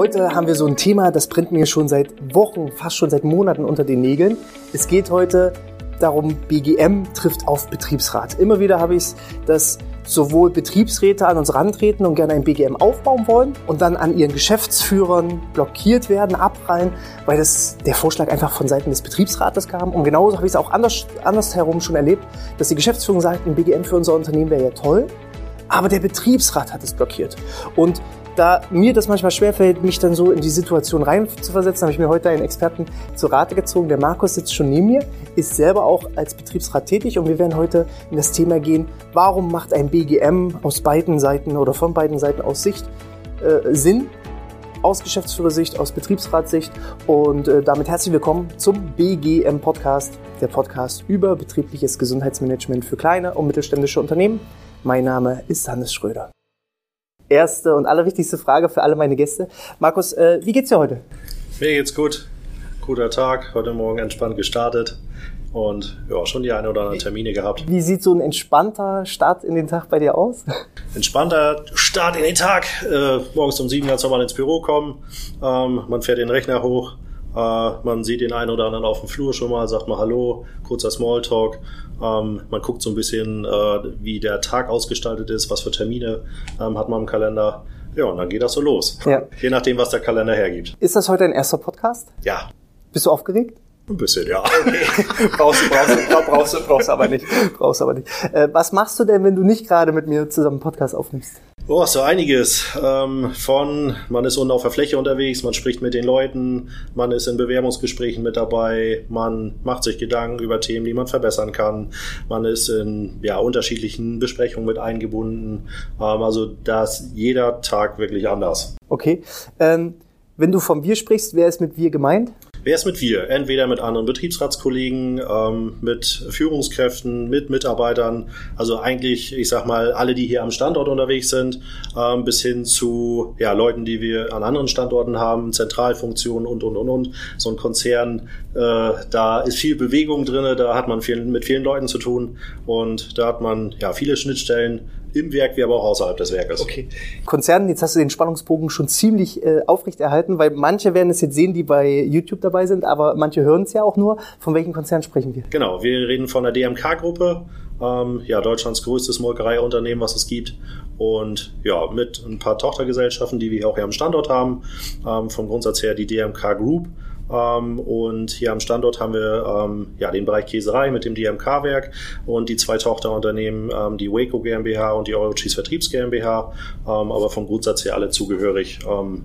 Heute haben wir so ein Thema, das brennt mir schon seit Wochen, fast schon seit Monaten unter den Nägeln. Es geht heute darum, BGM trifft auf Betriebsrat. Immer wieder habe ich es, dass sowohl Betriebsräte an uns rantreten und gerne ein BGM aufbauen wollen und dann an ihren Geschäftsführern blockiert werden, abprallen, weil das der Vorschlag einfach von Seiten des Betriebsrates kam. Und genauso habe ich es auch anders, andersherum schon erlebt, dass die Geschäftsführung sagt, ein BGM für unser Unternehmen wäre ja toll, aber der Betriebsrat hat es blockiert. Und da mir das manchmal schwerfällt, mich dann so in die Situation rein zu versetzen, habe ich mir heute einen Experten zu Rate gezogen. Der Markus sitzt schon neben mir, ist selber auch als Betriebsrat tätig und wir werden heute in das Thema gehen, warum macht ein BGM aus beiden Seiten oder von beiden Seiten aus Sicht äh, Sinn? Aus Geschäftsführersicht, aus Betriebsratssicht und äh, damit herzlich willkommen zum BGM Podcast, der Podcast über betriebliches Gesundheitsmanagement für kleine und mittelständische Unternehmen. Mein Name ist Hannes Schröder erste und allerwichtigste Frage für alle meine Gäste. Markus, äh, wie geht's dir heute? Mir geht's gut. Guter Tag. Heute Morgen entspannt gestartet und ja, schon die eine oder andere Termine gehabt. Wie sieht so ein entspannter Start in den Tag bei dir aus? Entspannter Start in den Tag. Äh, morgens um sieben ganz normal ins Büro kommen. Ähm, man fährt den Rechner hoch. Äh, man sieht den einen oder anderen auf dem Flur schon mal, sagt mal Hallo, kurzer Smalltalk ähm, man guckt so ein bisschen, äh, wie der Tag ausgestaltet ist, was für Termine ähm, hat man im Kalender. Ja, und dann geht das so los. Ja. Je nachdem, was der Kalender hergibt. Ist das heute ein erster Podcast? Ja. Bist du aufgeregt? Ein bisschen, ja. Brauchst, du, brauchst, du, brauchst, du, brauchst aber nicht. Brauchst aber nicht. Äh, was machst du denn, wenn du nicht gerade mit mir zusammen einen Podcast aufnimmst? Oh, so einiges. Ähm, von, man ist unten auf der Fläche unterwegs, man spricht mit den Leuten, man ist in Bewerbungsgesprächen mit dabei, man macht sich Gedanken über Themen, die man verbessern kann, man ist in ja, unterschiedlichen Besprechungen mit eingebunden. Ähm, also da ist jeder Tag wirklich anders. Okay. Ähm, wenn du vom Wir sprichst, wer ist mit Wir gemeint? Wer ist mit wir? Entweder mit anderen Betriebsratskollegen, ähm, mit Führungskräften, mit Mitarbeitern, also eigentlich, ich sag mal, alle, die hier am Standort unterwegs sind, ähm, bis hin zu ja, Leuten, die wir an anderen Standorten haben, Zentralfunktionen und, und, und, und. So ein Konzern, äh, da ist viel Bewegung drin, da hat man viel, mit vielen Leuten zu tun und da hat man ja viele Schnittstellen im Werk wie aber auch außerhalb des Werkes. Okay. Konzernen, jetzt hast du den Spannungsbogen schon ziemlich äh, aufrecht erhalten, weil manche werden es jetzt sehen, die bei YouTube dabei sind, aber manche hören es ja auch nur. Von welchen Konzernen sprechen wir? Genau, wir reden von der DMK-Gruppe, ähm, ja, Deutschlands größtes Molkereiunternehmen, was es gibt. Und ja, mit ein paar Tochtergesellschaften, die wir auch hier am Standort haben. Ähm, vom Grundsatz her die DMK Group. Ähm, und hier am Standort haben wir ähm, ja, den Bereich Käserei mit dem DMK-Werk und die zwei Tochterunternehmen, ähm, die Waco GmbH und die Eurocheese Vertriebs GmbH, aber vom Grundsatz her alle zugehörig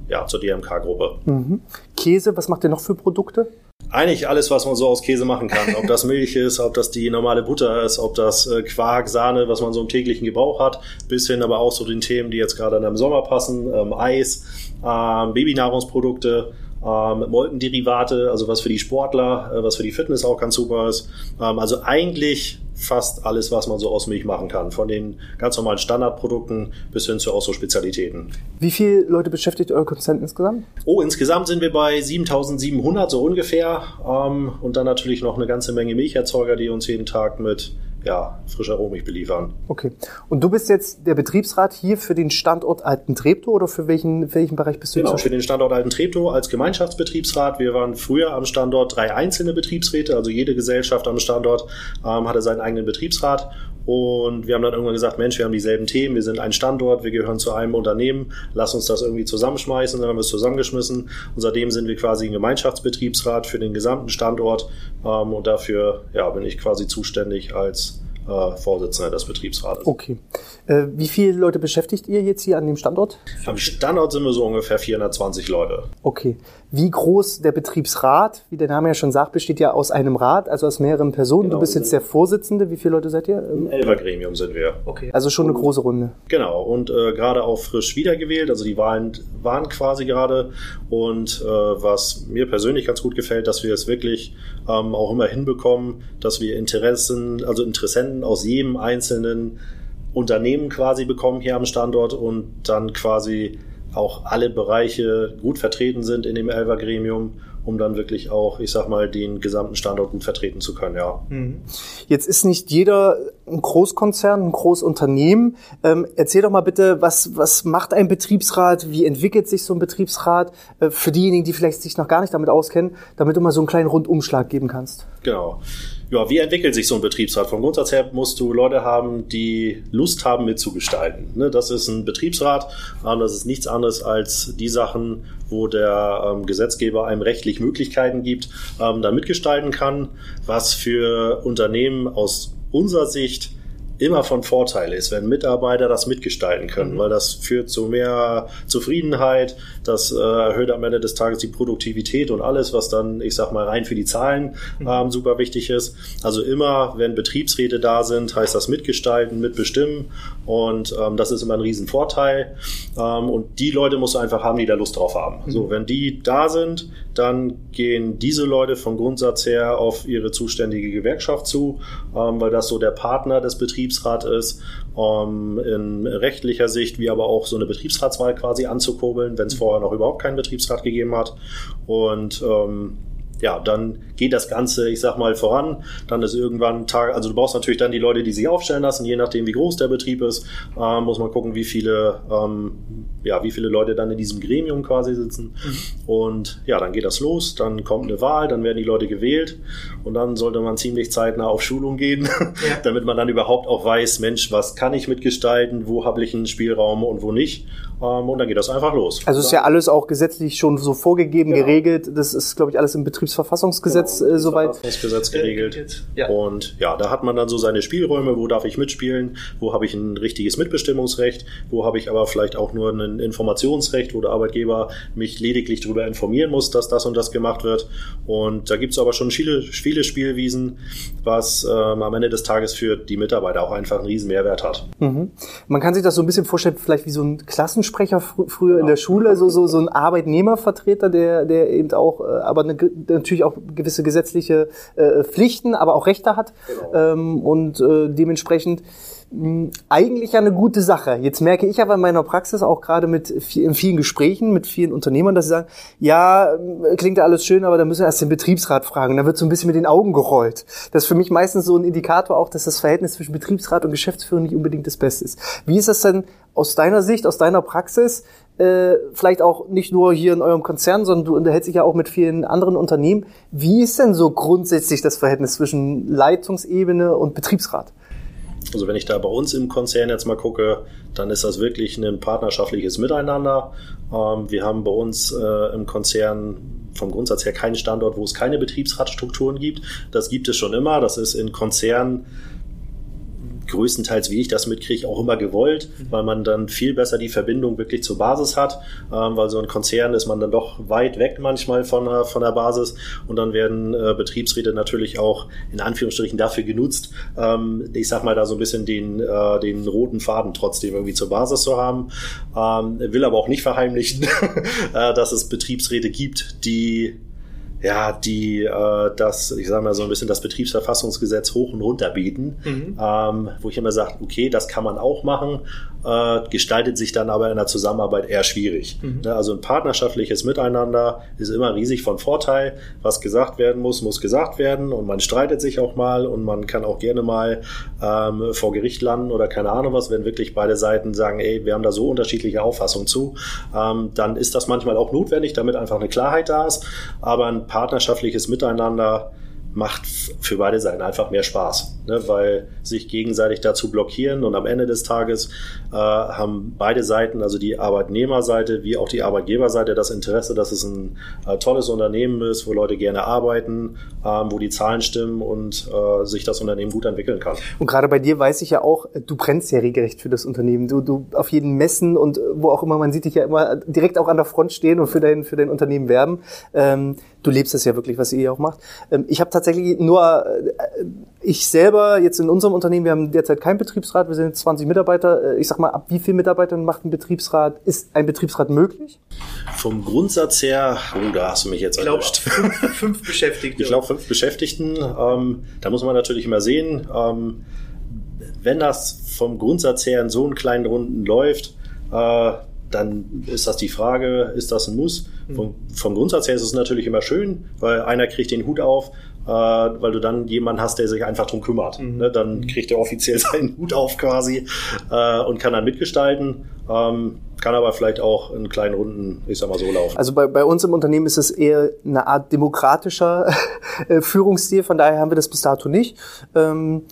ja, zur DMK-Gruppe. Mhm. Käse, was macht ihr noch für Produkte? Eigentlich alles, was man so aus Käse machen kann. Ob das Milch ist, ob das die normale Butter ist, ob das äh, Quark, Sahne, was man so im täglichen Gebrauch hat, bis hin aber auch so den Themen, die jetzt gerade im Sommer passen, ähm, Eis, ähm, Babynahrungsprodukte, ähm, Molkenderivate, also was für die Sportler, äh, was für die Fitness auch ganz super ist. Ähm, also eigentlich fast alles, was man so aus Milch machen kann. Von den ganz normalen Standardprodukten bis hin zu auch so Spezialitäten. Wie viele Leute beschäftigt euer Konzern insgesamt? Oh, insgesamt sind wir bei 7700 so ungefähr. Ähm, und dann natürlich noch eine ganze Menge Milcherzeuger, die uns jeden Tag mit ja, frischer Rohmilch beliefern. Okay. Und du bist jetzt der Betriebsrat hier für den Standort Alten Treptow oder für welchen, welchen Bereich bist du? Genau, für den Standort Alten Treptow als Gemeinschaftsbetriebsrat. Wir waren früher am Standort drei einzelne Betriebsräte, also jede Gesellschaft am Standort ähm, hatte seinen eigenen Betriebsrat und wir haben dann irgendwann gesagt, Mensch, wir haben dieselben Themen, wir sind ein Standort, wir gehören zu einem Unternehmen, lass uns das irgendwie zusammenschmeißen. Dann haben wir es zusammengeschmissen. Und seitdem sind wir quasi ein Gemeinschaftsbetriebsrat für den gesamten Standort. Ähm, und dafür ja, bin ich quasi zuständig als äh, Vorsitzender des Betriebsrates. Okay. Äh, wie viele Leute beschäftigt ihr jetzt hier an dem Standort? Am Standort sind wir so ungefähr 420 Leute. Okay. Wie groß der Betriebsrat, wie der Name ja schon sagt, besteht ja aus einem Rat, also aus mehreren Personen. Genau, du bist jetzt der Vorsitzende. Wie viele Leute seid ihr? Ein Elfergremium sind wir. Okay. Also schon eine große Runde. Genau. Und äh, gerade auch frisch wiedergewählt. Also die Wahlen waren quasi gerade. Und äh, was mir persönlich ganz gut gefällt, dass wir es wirklich ähm, auch immer hinbekommen, dass wir Interessen, also Interessenten aus jedem einzelnen Unternehmen quasi bekommen hier am Standort und dann quasi auch alle Bereiche gut vertreten sind in dem Elfer-Gremium um dann wirklich auch, ich sag mal, den gesamten Standort gut vertreten zu können, ja. Mhm. Jetzt ist nicht jeder ein Großkonzern, ein Großunternehmen. Ähm, erzähl doch mal bitte, was, was macht ein Betriebsrat? Wie entwickelt sich so ein Betriebsrat? Äh, für diejenigen, die vielleicht sich noch gar nicht damit auskennen, damit du mal so einen kleinen Rundumschlag geben kannst. Genau ja, wie entwickelt sich so ein Betriebsrat? Vom Grundsatz her musst du Leute haben, die Lust haben mitzugestalten. Ne, das ist ein Betriebsrat, das ist nichts anderes als die Sachen, wo der ähm, Gesetzgeber einem rechtlich Möglichkeiten gibt, ähm, da mitgestalten kann, was für Unternehmen aus unserer Sicht immer von Vorteil ist, wenn Mitarbeiter das mitgestalten können, mhm. weil das führt zu mehr Zufriedenheit, das äh, erhöht am Ende des Tages die Produktivität und alles, was dann, ich sag mal, rein für die Zahlen mhm. ähm, super wichtig ist. Also immer, wenn Betriebsräte da sind, heißt das mitgestalten, mitbestimmen und ähm, das ist immer ein Riesenvorteil. Ähm, und die Leute musst du einfach haben, die da Lust drauf haben. Mhm. So, wenn die da sind, dann gehen diese Leute vom Grundsatz her auf ihre zuständige Gewerkschaft zu, ähm, weil das so der Partner des Betriebsrats ist, um in rechtlicher Sicht, wie aber auch so eine Betriebsratswahl quasi anzukurbeln, wenn es vorher noch überhaupt keinen Betriebsrat gegeben hat. Und ähm, ja, dann geht das Ganze, ich sag mal, voran. Dann ist irgendwann Tag, also du brauchst natürlich dann die Leute, die sich aufstellen lassen, je nachdem, wie groß der Betrieb ist, äh, muss man gucken, wie viele, ähm, ja, wie viele Leute dann in diesem Gremium quasi sitzen. Mhm. Und ja, dann geht das los, dann kommt eine Wahl, dann werden die Leute gewählt und dann sollte man ziemlich zeitnah auf Schulung gehen, ja. damit man dann überhaupt auch weiß, Mensch, was kann ich mitgestalten, wo habe ich einen Spielraum und wo nicht. Ähm, und dann geht das einfach los. Also ist ja alles auch gesetzlich schon so vorgegeben, genau. geregelt. Das ist, glaube ich, alles im Betriebsverfassungsgesetz genau, äh, soweit. Verfassungsgesetz geregelt. Ja. Und ja, da hat man dann so seine Spielräume, wo darf ich mitspielen, wo habe ich ein richtiges Mitbestimmungsrecht, wo habe ich aber vielleicht auch nur ein Informationsrecht, wo der Arbeitgeber mich lediglich darüber informieren muss, dass das und das gemacht wird. Und da gibt es aber schon viele, viele Spielwiesen, was ähm, am Ende des Tages für die Mitarbeiter auch einfach einen riesen Mehrwert hat. Mhm. Man kann sich das so ein bisschen vorstellen, vielleicht wie so ein Klassen Klassensprecher fr früher in der Schule, so, so, so ein Arbeitnehmervertreter, der, der eben auch, äh, aber eine, natürlich auch gewisse gesetzliche äh, Pflichten, aber auch Rechte hat. Genau. Ähm, und äh, dementsprechend eigentlich ja eine gute Sache. Jetzt merke ich aber in meiner Praxis auch gerade mit in vielen Gesprächen mit vielen Unternehmern, dass sie sagen, ja, klingt ja alles schön, aber da müssen wir erst den Betriebsrat fragen. Da wird so ein bisschen mit den Augen gerollt. Das ist für mich meistens so ein Indikator auch, dass das Verhältnis zwischen Betriebsrat und Geschäftsführung nicht unbedingt das Beste ist. Wie ist das denn aus deiner Sicht, aus deiner Praxis, äh, vielleicht auch nicht nur hier in eurem Konzern, sondern du unterhältst dich ja auch mit vielen anderen Unternehmen. Wie ist denn so grundsätzlich das Verhältnis zwischen Leitungsebene und Betriebsrat? Also wenn ich da bei uns im Konzern jetzt mal gucke, dann ist das wirklich ein partnerschaftliches Miteinander. Ähm, wir haben bei uns äh, im Konzern vom Grundsatz her keinen Standort, wo es keine Betriebsratstrukturen gibt. Das gibt es schon immer. Das ist in Konzernen größtenteils, wie ich das mitkriege, auch immer gewollt, mhm. weil man dann viel besser die Verbindung wirklich zur Basis hat, ähm, weil so ein Konzern ist man dann doch weit weg manchmal von, äh, von der Basis. Und dann werden äh, Betriebsräte natürlich auch in Anführungsstrichen dafür genutzt, ähm, ich sag mal da so ein bisschen den, äh, den roten Faden trotzdem irgendwie zur Basis zu haben, ähm, will aber auch nicht verheimlichen, äh, dass es Betriebsräte gibt, die ja, die äh, das, ich sage mal so ein bisschen das Betriebsverfassungsgesetz hoch und runter bieten, mhm. ähm, wo ich immer sage, okay, das kann man auch machen, äh, gestaltet sich dann aber in der Zusammenarbeit eher schwierig. Mhm. Ne, also ein partnerschaftliches Miteinander ist immer riesig von Vorteil. Was gesagt werden muss, muss gesagt werden und man streitet sich auch mal und man kann auch gerne mal ähm, vor Gericht landen oder keine Ahnung was, wenn wirklich beide Seiten sagen, ey, wir haben da so unterschiedliche Auffassungen zu, ähm, dann ist das manchmal auch notwendig, damit einfach eine Klarheit da ist. Aber ein partnerschaftliches Miteinander macht für beide Seiten einfach mehr Spaß, ne? weil sich gegenseitig dazu blockieren und am Ende des Tages äh, haben beide Seiten, also die Arbeitnehmerseite wie auch die Arbeitgeberseite, das Interesse, dass es ein äh, tolles Unternehmen ist, wo Leute gerne arbeiten, ähm, wo die Zahlen stimmen und äh, sich das Unternehmen gut entwickeln kann. Und gerade bei dir weiß ich ja auch, du brennst ja regelrecht für das Unternehmen. Du, du auf jeden Messen und wo auch immer, man sieht dich ja immer direkt auch an der Front stehen und für dein, für dein Unternehmen werben. Ähm, du lebst es ja wirklich, was ihr auch macht. Ähm, ich habe tatsächlich nur, äh, ich selber jetzt in unserem Unternehmen, wir haben derzeit keinen Betriebsrat, wir sind 20 Mitarbeiter. Äh, ich sag mal, ab wie viel Mitarbeitern macht ein Betriebsrat, ist ein Betriebsrat möglich? Vom Grundsatz her, oh, da hast du mich jetzt erwischt. Fünf, fünf Beschäftigte. Ich glaube, fünf Beschäftigten. Ähm, da muss man natürlich immer sehen, ähm, wenn das vom Grundsatz her in so einen kleinen Runden läuft, äh, dann ist das die Frage, ist das ein Muss? Vom, vom Grundsatz her ist es natürlich immer schön, weil einer kriegt den Hut auf, äh, weil du dann jemanden hast, der sich einfach drum kümmert. Mhm. Ne? Dann kriegt er offiziell seinen Hut auf quasi äh, und kann dann mitgestalten. Ähm, kann aber vielleicht auch in kleinen Runden, ich sag mal so, laufen. Also bei, bei uns im Unternehmen ist es eher eine Art demokratischer äh, Führungsstil, von daher haben wir das bis dato nicht. Ähm,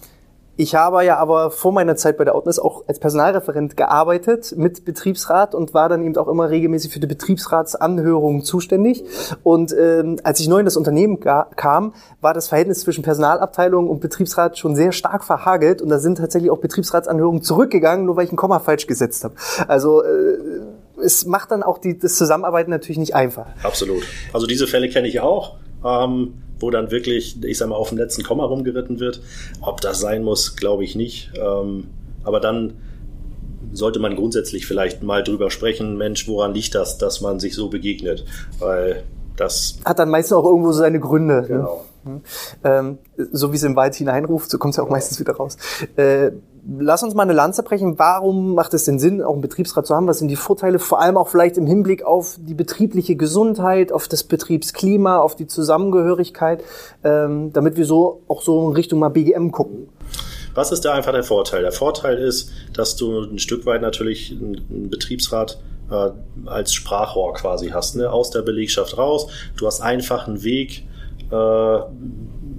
ich habe ja aber vor meiner Zeit bei der Outness auch als Personalreferent gearbeitet mit Betriebsrat und war dann eben auch immer regelmäßig für die Betriebsratsanhörungen zuständig. Und ähm, als ich neu in das Unternehmen kam, war das Verhältnis zwischen Personalabteilung und Betriebsrat schon sehr stark verhagelt und da sind tatsächlich auch Betriebsratsanhörungen zurückgegangen, nur weil ich ein Komma falsch gesetzt habe. Also äh, es macht dann auch die, das Zusammenarbeiten natürlich nicht einfach. Absolut. Also diese Fälle kenne ich auch. Ähm wo dann wirklich, ich sag mal, auf dem letzten Komma rumgeritten wird. Ob das sein muss, glaube ich nicht. Ähm, aber dann sollte man grundsätzlich vielleicht mal drüber sprechen, Mensch, woran liegt das, dass man sich so begegnet? Weil das hat dann meistens auch irgendwo seine Gründe. Ne? Genau. Ne? Ähm, so wie es im Wald hineinruft, so kommt es ja auch meistens wieder raus. Äh, lass uns mal eine Lanze brechen. Warum macht es denn Sinn, auch einen Betriebsrat zu haben? Was sind die Vorteile? Vor allem auch vielleicht im Hinblick auf die betriebliche Gesundheit, auf das Betriebsklima, auf die Zusammengehörigkeit, ähm, damit wir so auch so in Richtung mal BGM gucken. Was ist da einfach der Vorteil? Der Vorteil ist, dass du ein Stück weit natürlich einen Betriebsrat äh, als Sprachrohr quasi hast, ne? aus der Belegschaft raus. Du hast einfach einen Weg, äh,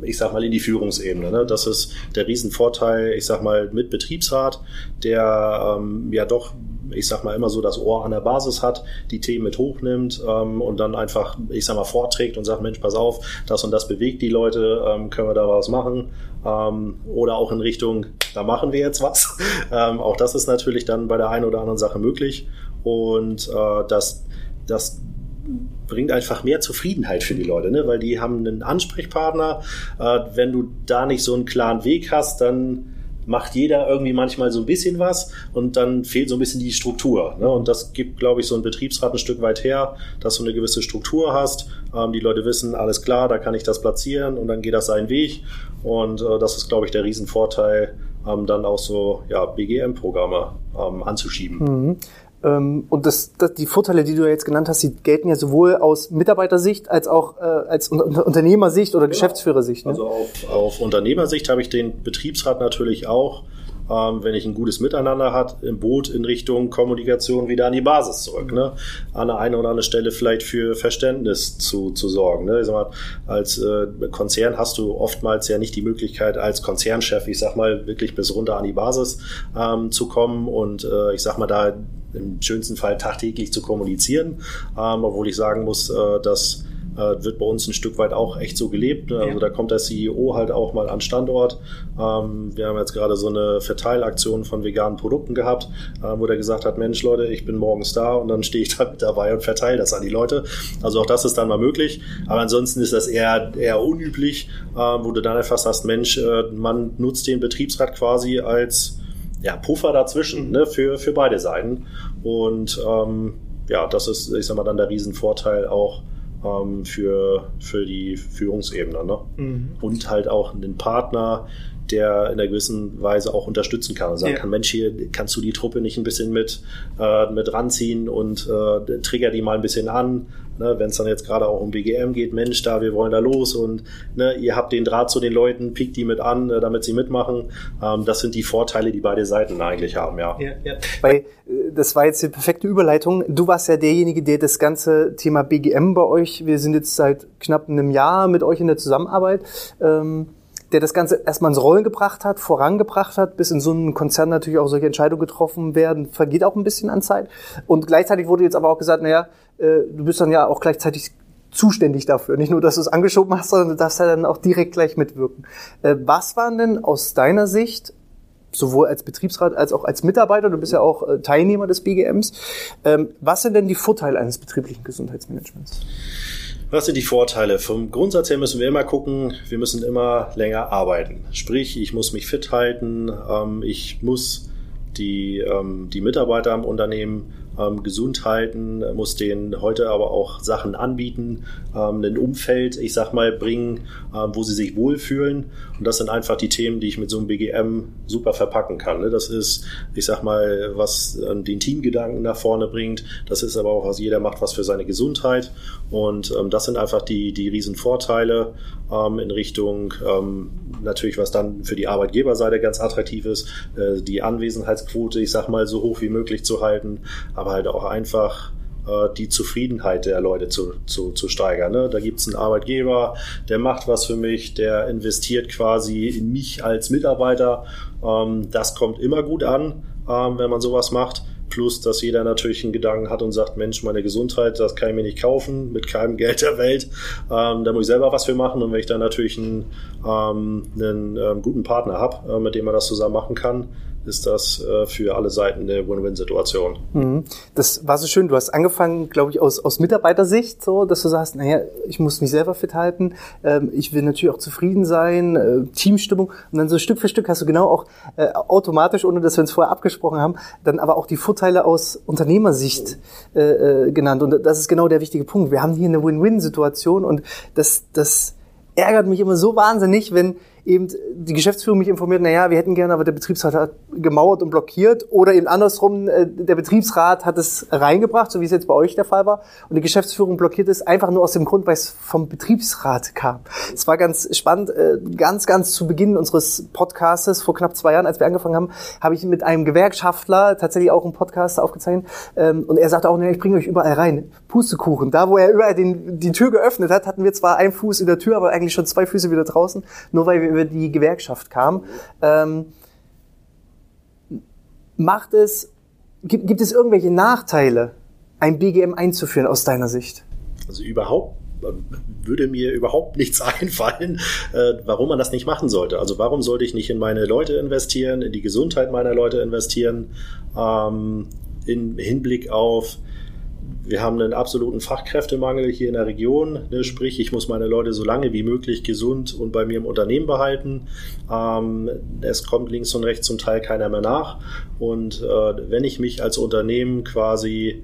ich sag mal, in die Führungsebene. Ne? Das ist der Riesenvorteil, ich sag mal, mit Betriebsrat, der ähm, ja doch ich sag mal, immer so das Ohr an der Basis hat, die Themen mit hochnimmt ähm, und dann einfach, ich sag mal, vorträgt und sagt, Mensch, pass auf, das und das bewegt die Leute, ähm, können wir da was machen? Ähm, oder auch in Richtung, da machen wir jetzt was. Ähm, auch das ist natürlich dann bei der einen oder anderen Sache möglich. Und äh, das, das bringt einfach mehr Zufriedenheit für die Leute, ne? weil die haben einen Ansprechpartner. Äh, wenn du da nicht so einen klaren Weg hast, dann macht jeder irgendwie manchmal so ein bisschen was und dann fehlt so ein bisschen die Struktur. Ne? Und das gibt, glaube ich, so ein Betriebsrat ein Stück weit her, dass du eine gewisse Struktur hast. Ähm, die Leute wissen, alles klar, da kann ich das platzieren und dann geht das seinen Weg. Und äh, das ist, glaube ich, der Riesenvorteil, ähm, dann auch so ja, BGM-Programme ähm, anzuschieben. Mhm. Ähm, und das, das, die Vorteile, die du jetzt genannt hast, die gelten ja sowohl aus Mitarbeitersicht als auch äh, als Unternehmersicht oder genau. Geschäftsführersicht. Ne? Also auf, auf Unternehmersicht habe ich den Betriebsrat natürlich auch ähm, wenn ich ein gutes Miteinander hat, im Boot in Richtung Kommunikation wieder an die Basis zurück. Ne? An der einen oder anderen Stelle vielleicht für Verständnis zu, zu sorgen. Ne? Ich sag mal, als äh, Konzern hast du oftmals ja nicht die Möglichkeit, als Konzernchef, ich sag mal, wirklich bis runter an die Basis ähm, zu kommen und äh, ich sag mal, da im schönsten Fall tagtäglich zu kommunizieren, ähm, obwohl ich sagen muss, äh, dass äh, wird bei uns ein Stück weit auch echt so gelebt. Also ja. da kommt der CEO halt auch mal an Standort. Ähm, wir haben jetzt gerade so eine Verteilaktion von veganen Produkten gehabt, äh, wo der gesagt hat, Mensch Leute, ich bin morgens da und dann stehe ich da mit dabei und verteile das an die Leute. Also auch das ist dann mal möglich. Aber ansonsten ist das eher, eher unüblich, äh, wo du dann einfach sagst, Mensch, äh, man nutzt den Betriebsrat quasi als ja, Puffer dazwischen ne, für, für beide Seiten. Und ähm, ja, das ist, ich sag mal, dann der Riesenvorteil auch ähm, für, für die Führungsebene. Ne? Mhm. Und halt auch einen Partner, der in einer gewissen Weise auch unterstützen kann und sagen ja. kann, Mensch, hier kannst du die Truppe nicht ein bisschen mit, äh, mit ranziehen und äh, trigger die mal ein bisschen an. Ne, Wenn es dann jetzt gerade auch um BGM geht, Mensch, da, wir wollen da los und ne, ihr habt den Draht zu den Leuten, piekt die mit an, äh, damit sie mitmachen. Ähm, das sind die Vorteile, die beide Seiten eigentlich haben, ja. ja, ja. Weil, äh, das war jetzt die perfekte Überleitung. Du warst ja derjenige, der das ganze Thema BGM bei euch, wir sind jetzt seit knapp einem Jahr mit euch in der Zusammenarbeit. Ähm, der das Ganze erstmal ins Rollen gebracht hat, vorangebracht hat, bis in so einem Konzern natürlich auch solche Entscheidungen getroffen werden, vergeht auch ein bisschen an Zeit. Und gleichzeitig wurde jetzt aber auch gesagt, naja, äh, du bist dann ja auch gleichzeitig zuständig dafür. Nicht nur, dass du es angeschoben hast, sondern du darfst ja dann auch direkt gleich mitwirken. Äh, was waren denn aus deiner Sicht sowohl als Betriebsrat als auch als Mitarbeiter, du bist ja auch äh, Teilnehmer des BGMs. Ähm, was sind denn die Vorteile eines betrieblichen Gesundheitsmanagements? Was sind die Vorteile? Vom Grundsatz her müssen wir immer gucken, wir müssen immer länger arbeiten. Sprich, ich muss mich fit halten, ähm, ich muss die, ähm, die Mitarbeiter im Unternehmen ähm, gesund halten, muss denen heute aber auch Sachen anbieten, ähm, ein Umfeld, ich sag mal, bringen, ähm, wo sie sich wohlfühlen. Und das sind einfach die Themen, die ich mit so einem BGM super verpacken kann. Ne? Das ist, ich sag mal, was den Teamgedanken nach vorne bringt. Das ist aber auch, was jeder macht, was für seine Gesundheit. Und ähm, das sind einfach die, die riesen Vorteile ähm, in Richtung ähm, natürlich, was dann für die Arbeitgeberseite ganz attraktiv ist, äh, die Anwesenheitsquote, ich sag mal, so hoch wie möglich zu halten, aber halt auch einfach äh, die Zufriedenheit der Leute zu, zu, zu steigern. Ne? Da gibt's einen Arbeitgeber, der macht was für mich, der investiert quasi in mich als Mitarbeiter. Ähm, das kommt immer gut an, ähm, wenn man sowas macht. Plus, dass jeder natürlich einen Gedanken hat und sagt, Mensch, meine Gesundheit, das kann ich mir nicht kaufen, mit keinem Geld der Welt. Ähm, da muss ich selber was für machen. Und wenn ich dann natürlich einen, ähm, einen ähm, guten Partner habe, äh, mit dem man das zusammen machen kann, ist das äh, für alle Seiten eine Win-Win-Situation. Mhm. Das war so schön. Du hast angefangen, glaube ich, aus, aus Mitarbeitersicht, so, dass du sagst, naja, ich muss mich selber fit halten, ähm, ich will natürlich auch zufrieden sein, äh, Teamstimmung. Und dann so Stück für Stück hast du genau auch äh, automatisch, ohne dass wir uns vorher abgesprochen haben, dann aber auch die Vorteile aus Unternehmersicht äh, äh, genannt. Und das ist genau der wichtige Punkt. Wir haben hier eine Win-Win-Situation und das, das ärgert mich immer so wahnsinnig, wenn eben die Geschäftsführung mich informiert, na ja, wir hätten gerne, aber der Betriebsrat hat gemauert und blockiert oder eben andersrum, äh, der Betriebsrat hat es reingebracht, so wie es jetzt bei euch der Fall war und die Geschäftsführung blockiert es einfach nur aus dem Grund, weil es vom Betriebsrat kam. Es war ganz spannend, äh, ganz, ganz zu Beginn unseres Podcastes vor knapp zwei Jahren, als wir angefangen haben, habe ich mit einem Gewerkschaftler tatsächlich auch einen Podcast aufgezeichnet ähm, und er sagte auch, ich bringe euch überall rein. Pustekuchen. Da, wo er überall den, die Tür geöffnet hat, hatten wir zwar einen Fuß in der Tür, aber eigentlich schon zwei Füße wieder draußen, nur weil wir über die Gewerkschaft kamen. Ähm, macht es, gibt, gibt es irgendwelche Nachteile, ein BGM einzuführen aus deiner Sicht? Also überhaupt würde mir überhaupt nichts einfallen, äh, warum man das nicht machen sollte. Also warum sollte ich nicht in meine Leute investieren, in die Gesundheit meiner Leute investieren, ähm, in Hinblick auf wir haben einen absoluten Fachkräftemangel hier in der Region. Ne? Sprich, ich muss meine Leute so lange wie möglich gesund und bei mir im Unternehmen behalten. Ähm, es kommt links und rechts zum Teil keiner mehr nach. Und äh, wenn ich mich als Unternehmen quasi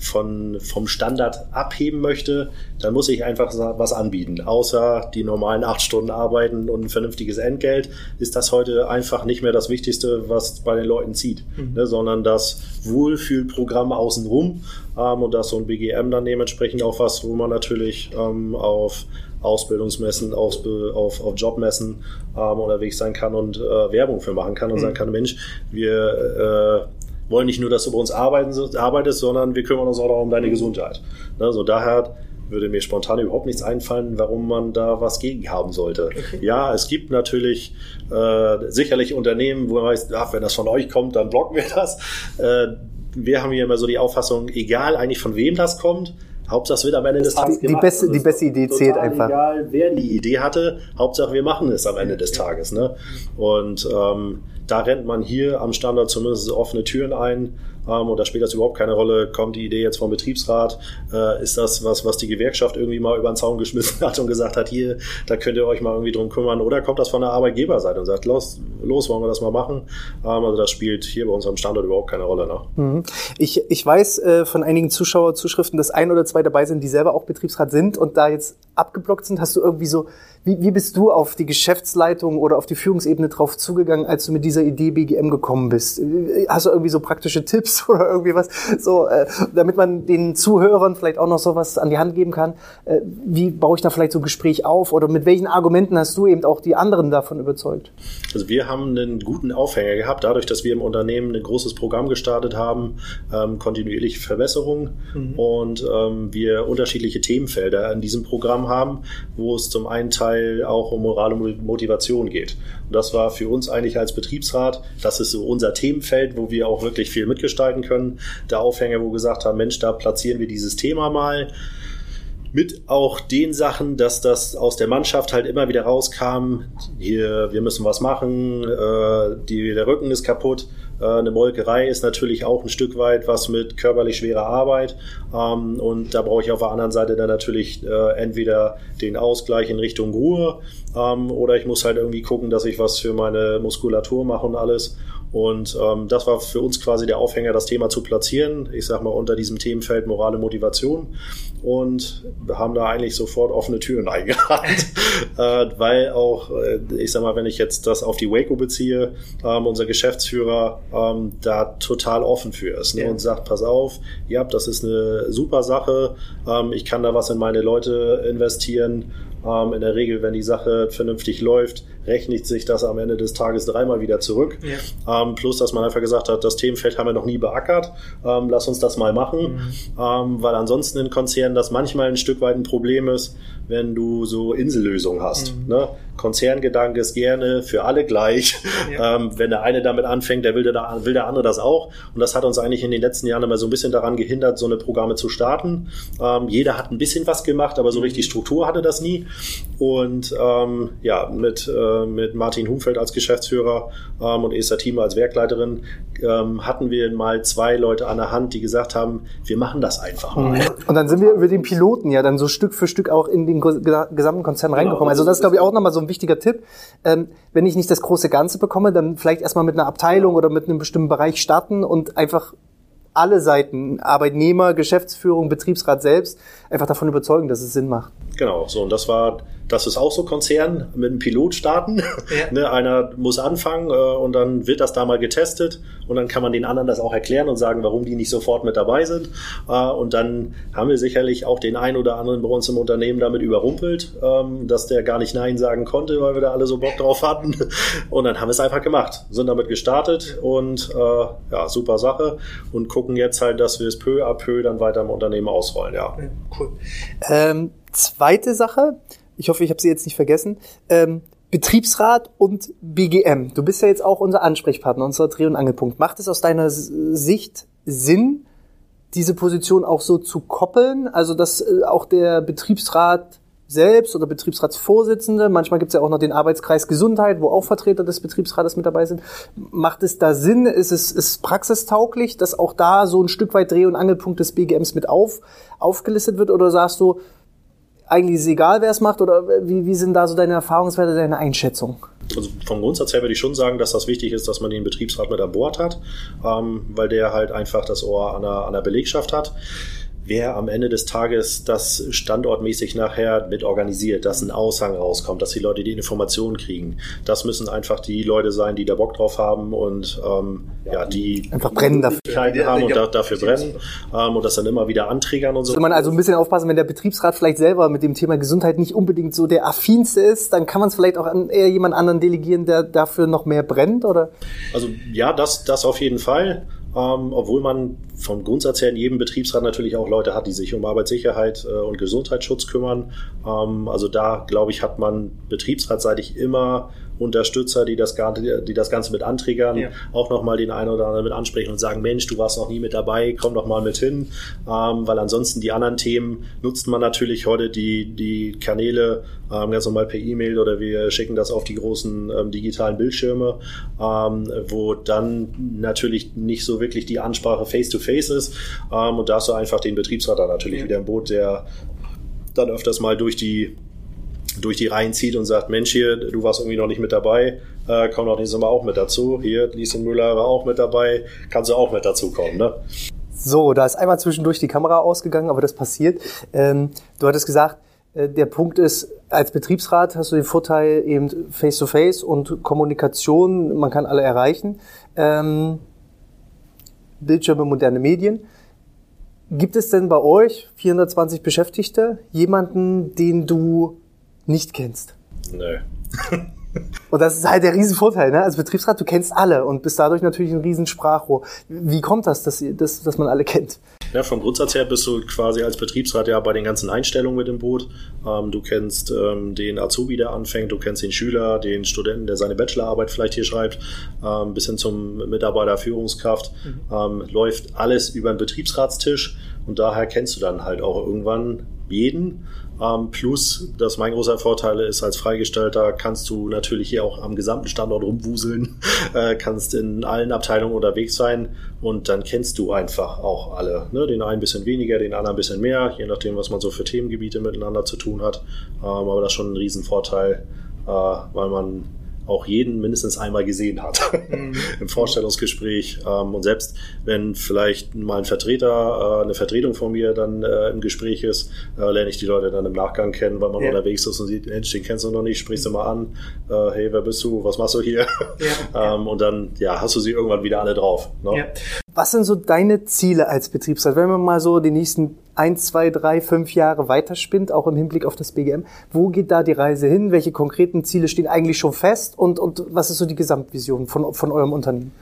von, vom Standard abheben möchte, dann muss ich einfach was anbieten. Außer die normalen acht Stunden arbeiten und ein vernünftiges Entgelt ist das heute einfach nicht mehr das Wichtigste, was bei den Leuten zieht, mhm. ne, sondern das Wohlfühlprogramm außenrum ähm, und das so ein BGM dann dementsprechend auch was, wo man natürlich ähm, auf Ausbildungsmessen, auf, auf, auf Jobmessen ähm, unterwegs sein kann und äh, Werbung für machen kann und mhm. sagen kann, Mensch, wir äh, wollen nicht nur, dass du bei uns arbeiten, arbeitest, sondern wir kümmern uns auch noch um deine Gesundheit. Ne, so daher würde mir spontan überhaupt nichts einfallen, warum man da was gegen haben sollte. Okay. Ja, es gibt natürlich äh, sicherlich Unternehmen, wo man weiß, ach, wenn das von euch kommt, dann blocken wir das. Äh, wir haben hier immer so die Auffassung, egal eigentlich von wem das kommt, Hauptsache es wird am Ende des Tages die, gemacht. Die beste, die beste Idee zählt einfach. Egal, wer die Idee hatte, Hauptsache wir machen es am Ende des Tages. Ne? Und ähm, da rennt man hier am Standort zumindest offene Türen ein ähm, und da spielt das überhaupt keine Rolle. Kommt die Idee jetzt vom Betriebsrat? Äh, ist das was, was die Gewerkschaft irgendwie mal über den Zaun geschmissen hat und gesagt hat, hier, da könnt ihr euch mal irgendwie drum kümmern? Oder kommt das von der Arbeitgeberseite und sagt, los, los wollen wir das mal machen? Ähm, also das spielt hier bei uns am Standort überhaupt keine Rolle. Ne? Mhm. Ich, ich weiß äh, von einigen Zuschauerzuschriften, dass ein oder zwei dabei sind, die selber auch Betriebsrat sind und da jetzt abgeblockt sind. Hast du irgendwie so, wie, wie bist du auf die Geschäftsleitung oder auf die Führungsebene drauf zugegangen, als du mit dieser Idee BGM gekommen bist? Hast du irgendwie so praktische Tipps oder irgendwie was, so, äh, damit man den Zuhörern vielleicht auch noch so was an die Hand geben kann? Äh, wie baue ich da vielleicht so ein Gespräch auf oder mit welchen Argumenten hast du eben auch die anderen davon überzeugt? Also wir haben einen guten Aufhänger gehabt, dadurch, dass wir im Unternehmen ein großes Programm gestartet haben, ähm, kontinuierliche Verbesserungen mhm. und ähm, wir unterschiedliche Themenfelder in diesem Programm haben, wo es zum einen Teil auch um Moral und Motivation geht. Und das war für uns eigentlich als Betriebsrat, das ist so unser Themenfeld, wo wir auch wirklich viel mitgestalten können. Der Aufhänger, wo wir gesagt haben, Mensch, da platzieren wir dieses Thema mal mit auch den Sachen, dass das aus der Mannschaft halt immer wieder rauskam, hier, wir müssen was machen, äh, die, der Rücken ist kaputt. Äh, eine Molkerei ist natürlich auch ein Stück weit was mit körperlich schwerer Arbeit. Ähm, und da brauche ich auf der anderen Seite dann natürlich äh, entweder den Ausgleich in Richtung Ruhe ähm, oder ich muss halt irgendwie gucken, dass ich was für meine Muskulatur mache und alles. Und ähm, das war für uns quasi der Aufhänger, das Thema zu platzieren. Ich sag mal unter diesem Themenfeld morale Motivation und haben da eigentlich sofort offene Türen eingerannt, äh, weil auch, äh, ich sag mal, wenn ich jetzt das auf die Waco beziehe, ähm, unser Geschäftsführer ähm, da total offen für ist ne, ja. und sagt, pass auf, ja, das ist eine super Sache, ähm, ich kann da was in meine Leute investieren. Ähm, in der Regel, wenn die Sache vernünftig läuft, rechnet sich das am Ende des Tages dreimal wieder zurück. Ja. Ähm, plus, dass man einfach gesagt hat, das Themenfeld haben wir noch nie beackert, ähm, lass uns das mal machen, mhm. ähm, weil ansonsten in Konzernen das manchmal ein Stück weit ein Problem ist, wenn du so Insellösungen hast. Mhm. Ne? Konzerngedanke ist gerne für alle gleich. Ja. Ähm, wenn der eine damit anfängt, der will der, will der andere das auch. Und das hat uns eigentlich in den letzten Jahren immer so ein bisschen daran gehindert, so eine Programme zu starten. Ähm, jeder hat ein bisschen was gemacht, aber so mhm. richtig Struktur hatte das nie. Und ähm, ja, mit, äh, mit Martin Humfeld als Geschäftsführer ähm, und Esther Thieme als Werkleiterin ähm, hatten wir mal zwei Leute an der Hand, die gesagt haben, wir machen das einfach mal. Mhm. Und dann sind wir über den Piloten ja dann so Stück für Stück auch in den gesamten Konzern genau, reingekommen. Also das ist, glaube ich, auch nochmal so ein wichtiger Tipp. Ähm, wenn ich nicht das große Ganze bekomme, dann vielleicht erstmal mit einer Abteilung oder mit einem bestimmten Bereich starten und einfach alle Seiten, Arbeitnehmer, Geschäftsführung, Betriebsrat selbst, einfach davon überzeugen, dass es Sinn macht. Genau, so und das war das ist auch so Konzern mit einem Pilot starten. Ja. ne, einer muss anfangen äh, und dann wird das da mal getestet und dann kann man den anderen das auch erklären und sagen, warum die nicht sofort mit dabei sind. Äh, und dann haben wir sicherlich auch den einen oder anderen bei uns im Unternehmen damit überrumpelt, ähm, dass der gar nicht Nein sagen konnte, weil wir da alle so Bock drauf hatten. Und dann haben wir es einfach gemacht, sind damit gestartet und äh, ja, super Sache und gucken jetzt halt, dass wir es peu à peu dann weiter im Unternehmen ausrollen. Ja, ja cool. Ähm, zweite Sache, ich hoffe, ich habe sie jetzt nicht vergessen. Ähm, Betriebsrat und BGM. Du bist ja jetzt auch unser Ansprechpartner, unser Dreh- und Angelpunkt. Macht es aus deiner Sicht Sinn, diese Position auch so zu koppeln? Also, dass äh, auch der Betriebsrat selbst oder Betriebsratsvorsitzende, manchmal gibt es ja auch noch den Arbeitskreis Gesundheit, wo auch Vertreter des Betriebsrates mit dabei sind. Macht es da Sinn? Ist es ist praxistauglich, dass auch da so ein Stück weit Dreh- und Angelpunkt des BGMs mit auf, aufgelistet wird? Oder sagst du, eigentlich ist es egal, wer es macht? Oder wie, wie sind da so deine Erfahrungswerte, deine Einschätzung? Also vom Grundsatz her würde ich schon sagen, dass das wichtig ist, dass man den Betriebsrat mit an Bord hat, ähm, weil der halt einfach das Ohr an der, an der Belegschaft hat wer am Ende des Tages das standortmäßig nachher mit organisiert, dass ein Aushang rauskommt, dass die Leute die Informationen kriegen. Das müssen einfach die Leute sein, die da Bock drauf haben und ähm, ja, die einfach brennen dafür haben und da, dafür brennen ähm, und das dann immer wieder anträgern und so. Soll man also ein bisschen aufpassen, wenn der Betriebsrat vielleicht selber mit dem Thema Gesundheit nicht unbedingt so der affinste ist, dann kann man es vielleicht auch an eher jemand anderen delegieren, der dafür noch mehr brennt, oder? Also ja, das, das auf jeden Fall. Ähm, obwohl man vom Grundsatz her in jedem Betriebsrat natürlich auch Leute hat, die sich um Arbeitssicherheit äh, und Gesundheitsschutz kümmern. Ähm, also da, glaube ich, hat man betriebsratseitig immer Unterstützer, die das, die das Ganze mit anträgern, ja. auch nochmal den einen oder anderen mit ansprechen und sagen, Mensch, du warst noch nie mit dabei, komm doch mal mit hin, ähm, weil ansonsten die anderen Themen nutzt man natürlich heute die, die Kanäle ähm, ganz normal per E-Mail oder wir schicken das auf die großen ähm, digitalen Bildschirme, ähm, wo dann natürlich nicht so wirklich die Ansprache face-to-face -face ist ähm, und da hast du einfach den Betriebsrat da natürlich ja. wieder im Boot, der dann öfters mal durch die durch die Reihen zieht und sagt, Mensch hier, du warst irgendwie noch nicht mit dabei, äh, komm doch nächstes Mal auch mit dazu. Hier, Lieschen Müller war auch mit dabei, kannst du auch mit dazu kommen, ne? So, da ist einmal zwischendurch die Kamera ausgegangen, aber das passiert. Ähm, du hattest gesagt, äh, der Punkt ist, als Betriebsrat hast du den Vorteil eben Face-to-Face -face und Kommunikation, man kann alle erreichen. Ähm, Bildschirme, moderne Medien. Gibt es denn bei euch 420 Beschäftigte jemanden, den du nicht kennst. Nö. und das ist halt der Riesenvorteil, ne? Als Betriebsrat, du kennst alle und bist dadurch natürlich ein Riesensprachrohr. Wie kommt das, dass, dass, dass man alle kennt? Ja, vom Grundsatz her bist du quasi als Betriebsrat ja bei den ganzen Einstellungen mit im Boot. Ähm, du kennst ähm, den Azubi, der anfängt, du kennst den Schüler, den Studenten, der seine Bachelorarbeit vielleicht hier schreibt, ähm, bis hin zum Mitarbeiter, Führungskraft. Mhm. Ähm, läuft alles über den Betriebsratstisch und daher kennst du dann halt auch irgendwann jeden. Ähm, plus, dass mein großer Vorteil ist, als Freigestellter kannst du natürlich hier auch am gesamten Standort rumwuseln, äh, kannst in allen Abteilungen unterwegs sein und dann kennst du einfach auch alle. Ne? Den einen ein bisschen weniger, den anderen ein bisschen mehr, je nachdem, was man so für Themengebiete miteinander zu tun hat. Ähm, aber das ist schon ein Riesenvorteil, äh, weil man auch jeden mindestens einmal gesehen hat mhm. im Vorstellungsgespräch. Ähm, und selbst wenn vielleicht mal ein Vertreter, äh, eine Vertretung von mir dann äh, im Gespräch ist, äh, lerne ich die Leute dann im Nachgang kennen, weil man ja. unterwegs ist und sieht, Mensch, den kennst du noch nicht, sprichst du mal an, hey, wer bist du, was machst du hier? Ja. ähm, und dann ja, hast du sie irgendwann wieder alle drauf. Ne? Ja. Was sind so deine Ziele als Betriebsrat? Wenn man mal so die nächsten ein, zwei, drei, fünf Jahre weiterspinnt, auch im Hinblick auf das BGM, wo geht da die Reise hin? Welche konkreten Ziele stehen eigentlich schon fest? Und, und was ist so die Gesamtvision von, von eurem Unternehmen?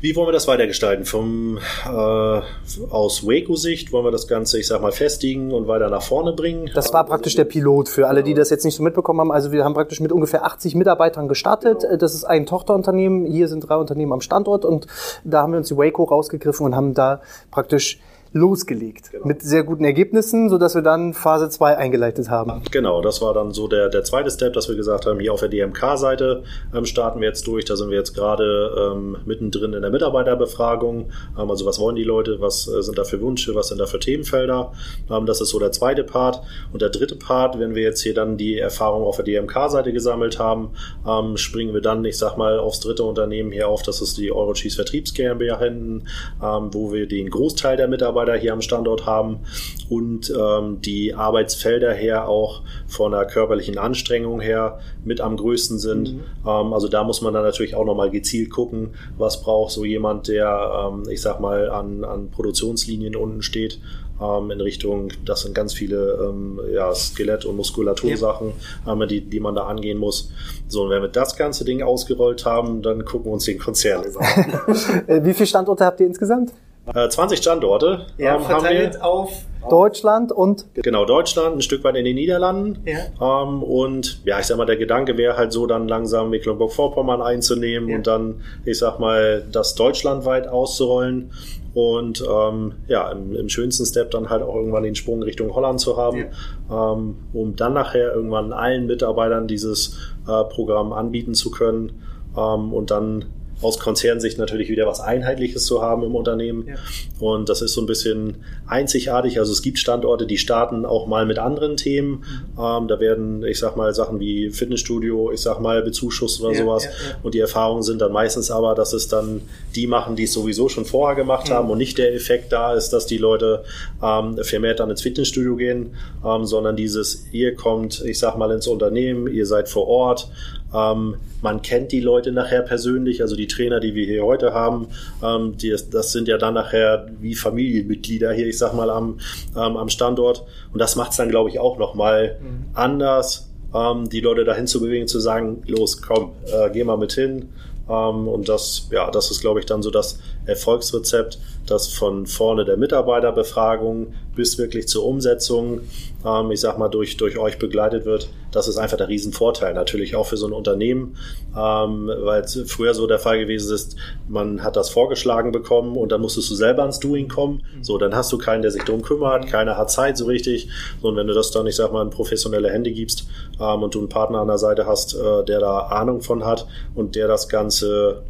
Wie wollen wir das weitergestalten? Vom, äh, aus Waco-Sicht wollen wir das Ganze, ich sag mal, festigen und weiter nach vorne bringen. Das war praktisch der Pilot für alle, die das jetzt nicht so mitbekommen haben. Also wir haben praktisch mit ungefähr 80 Mitarbeitern gestartet. Genau. Das ist ein Tochterunternehmen. Hier sind drei Unternehmen am Standort und da haben wir uns die Waco rausgegriffen und haben da praktisch losgelegt. Genau. Mit sehr guten Ergebnissen, sodass wir dann Phase 2 eingeleitet haben. Genau, das war dann so der, der zweite Step, dass wir gesagt haben, hier auf der DMK-Seite ähm, starten wir jetzt durch. Da sind wir jetzt gerade ähm, mittendrin in der Mitarbeiterbefragung. Ähm, also was wollen die Leute, was äh, sind da für Wünsche, was sind da für Themenfelder. Ähm, das ist so der zweite Part. Und der dritte Part, wenn wir jetzt hier dann die Erfahrung auf der DMK-Seite gesammelt haben, ähm, springen wir dann, ich sag mal, aufs dritte Unternehmen hier auf. Das ist die Eurocheese Vertriebs GmbH hinten, ähm, wo wir den Großteil der Mitarbeiter Mitarbeiter hier am Standort haben und ähm, die Arbeitsfelder her auch von der körperlichen Anstrengung her mit am größten sind. Mhm. Ähm, also da muss man dann natürlich auch nochmal gezielt gucken, was braucht so jemand, der, ähm, ich sag mal, an, an Produktionslinien unten steht ähm, in Richtung, das sind ganz viele ähm, ja, Skelett- und Muskulatursachen, ähm, die, die man da angehen muss. So, und wenn wir das ganze Ding ausgerollt haben, dann gucken wir uns den Konzern über. Wie viele Standorte habt ihr insgesamt? 20 äh, Standorte ja, ähm, haben wir. auf Deutschland und genau Deutschland, ein Stück weit in den Niederlanden ja. ähm, und ja, ich sag mal, der Gedanke wäre halt so, dann langsam Mecklenburg-Vorpommern einzunehmen ja. und dann, ich sag mal, das deutschlandweit auszurollen und ähm, ja, im, im, schönsten Step dann halt auch irgendwann den Sprung Richtung Holland zu haben, ja. ähm, um dann nachher irgendwann allen Mitarbeitern dieses äh, Programm anbieten zu können ähm, und dann aus Konzernsicht natürlich wieder was Einheitliches zu haben im Unternehmen. Ja. Und das ist so ein bisschen einzigartig. Also es gibt Standorte, die starten auch mal mit anderen Themen. Mhm. Ähm, da werden, ich sag mal, Sachen wie Fitnessstudio, ich sag mal, bezuschusst oder ja, sowas. Ja, und die Erfahrungen sind dann meistens aber, dass es dann die machen, die es sowieso schon vorher gemacht mhm. haben und nicht der Effekt da ist, dass die Leute ähm, vermehrt dann ins Fitnessstudio gehen, ähm, sondern dieses, ihr kommt, ich sag mal, ins Unternehmen, ihr seid vor Ort, ähm, man kennt die Leute nachher persönlich, also die Trainer, die wir hier heute haben, ähm, die, das sind ja dann nachher wie Familienmitglieder hier, ich sag mal, am, ähm, am Standort. Und das macht es dann, glaube ich, auch nochmal mhm. anders, ähm, die Leute dahin zu bewegen, zu sagen, los, komm, äh, geh mal mit hin. Ähm, und das, ja, das ist, glaube ich, dann so das Erfolgsrezept, das von vorne der Mitarbeiterbefragung bis wirklich zur Umsetzung, ähm, ich sag mal, durch, durch euch begleitet wird. Das ist einfach der Riesenvorteil. Natürlich auch für so ein Unternehmen, ähm, weil es früher so der Fall gewesen ist, man hat das vorgeschlagen bekommen und dann musstest du selber ans Doing kommen. So, dann hast du keinen, der sich darum kümmert, keiner hat Zeit so richtig. So, und wenn du das dann, ich sag mal, in professionelle Hände gibst ähm, und du einen Partner an der Seite hast, äh, der da Ahnung von hat und der das Ganze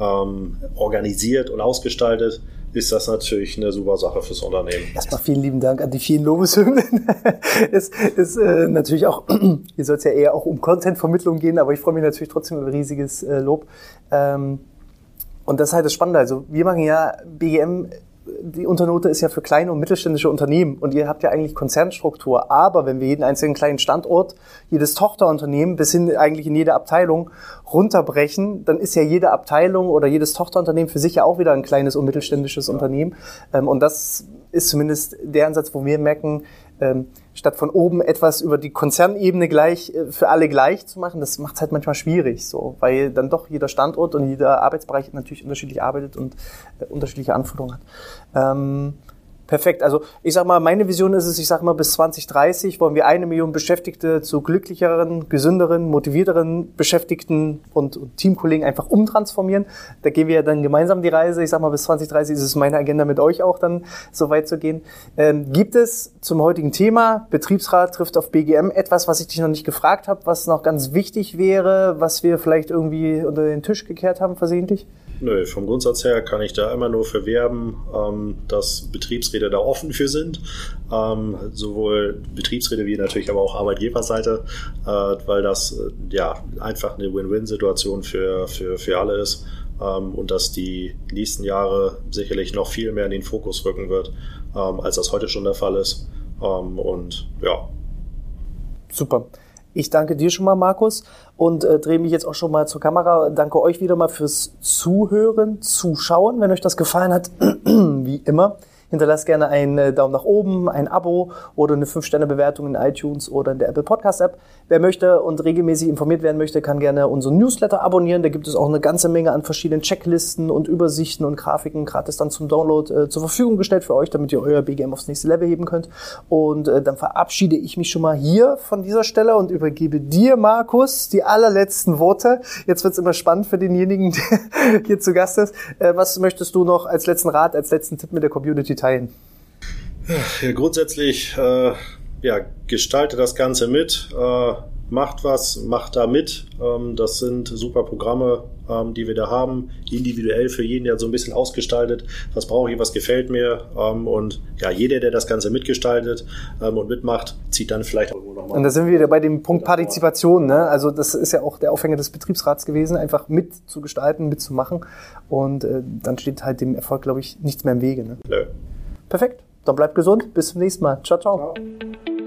ähm, organisiert und ausgestaltet, ist das natürlich eine super Sache fürs Unternehmen. Erstmal vielen lieben Dank an die vielen Lobeshymnen. es ist äh, natürlich auch, hier soll es ja eher auch um Content-Vermittlung gehen, aber ich freue mich natürlich trotzdem über riesiges äh, Lob. Ähm, und das ist halt das Spannende. Also wir machen ja BGM die Unternote ist ja für kleine und mittelständische Unternehmen und ihr habt ja eigentlich Konzernstruktur. Aber wenn wir jeden einzelnen kleinen Standort, jedes Tochterunternehmen bis hin eigentlich in jede Abteilung runterbrechen, dann ist ja jede Abteilung oder jedes Tochterunternehmen für sich ja auch wieder ein kleines und mittelständisches ja. Unternehmen. Ähm, und das ist zumindest der Ansatz, wo wir merken, ähm, statt von oben etwas über die Konzernebene gleich äh, für alle gleich zu machen, das macht es halt manchmal schwierig, so, weil dann doch jeder Standort und jeder Arbeitsbereich natürlich unterschiedlich arbeitet und äh, unterschiedliche Anforderungen hat. Ähm, Perfekt. Also ich sag mal, meine Vision ist es, ich sag mal, bis 2030 wollen wir eine Million Beschäftigte zu glücklicheren, gesünderen, motivierteren Beschäftigten und, und Teamkollegen einfach umtransformieren. Da gehen wir ja dann gemeinsam die Reise. Ich sag mal, bis 2030 ist es meine Agenda mit euch auch dann so weit zu gehen. Ähm, gibt es zum heutigen Thema Betriebsrat trifft auf BGM etwas, was ich dich noch nicht gefragt habe, was noch ganz wichtig wäre, was wir vielleicht irgendwie unter den Tisch gekehrt haben versehentlich? Nö, vom Grundsatz her kann ich da immer nur für werben, ähm, dass Betriebsräte Betriebsräte da offen für sind. Ähm, sowohl Betriebsräte wie natürlich aber auch Arbeitgeberseite, äh, weil das äh, ja einfach eine Win-Win-Situation für, für, für alle ist ähm, und dass die nächsten Jahre sicherlich noch viel mehr in den Fokus rücken wird, ähm, als das heute schon der Fall ist. Ähm, und ja. Super. Ich danke dir schon mal, Markus, und äh, drehe mich jetzt auch schon mal zur Kamera. Danke euch wieder mal fürs Zuhören, Zuschauen. Wenn euch das gefallen hat, wie immer, Hinterlasst gerne einen äh, Daumen nach oben, ein Abo oder eine 5-Sterne-Bewertung in iTunes oder in der Apple Podcast-App. Wer möchte und regelmäßig informiert werden möchte, kann gerne unseren Newsletter abonnieren. Da gibt es auch eine ganze Menge an verschiedenen Checklisten und Übersichten und Grafiken gratis dann zum Download äh, zur Verfügung gestellt für euch, damit ihr euer BGM aufs nächste Level heben könnt. Und äh, dann verabschiede ich mich schon mal hier von dieser Stelle und übergebe dir, Markus, die allerletzten Worte. Jetzt wird es immer spannend für denjenigen, der hier zu Gast ist. Äh, was möchtest du noch als letzten Rat, als letzten Tipp mit der Community teilen? Ja, grundsätzlich, äh, ja, gestalte das Ganze mit, äh, macht was, macht da mit. Ähm, das sind super Programme, ähm, die wir da haben, individuell für jeden, der so ein bisschen ausgestaltet, was brauche ich, was gefällt mir. Ähm, und ja, jeder, der das Ganze mitgestaltet ähm, und mitmacht, zieht dann vielleicht auch nochmal. Und da sind wir wieder bei dem Punkt Partizipation. Ne? Also das ist ja auch der Aufhänger des Betriebsrats gewesen, einfach mitzugestalten, mitzumachen. Und äh, dann steht halt dem Erfolg, glaube ich, nichts mehr im Wege. Ne? Nö. Perfekt. Dann bleibt gesund. Bis zum nächsten Mal. ciao. ciao. ciao.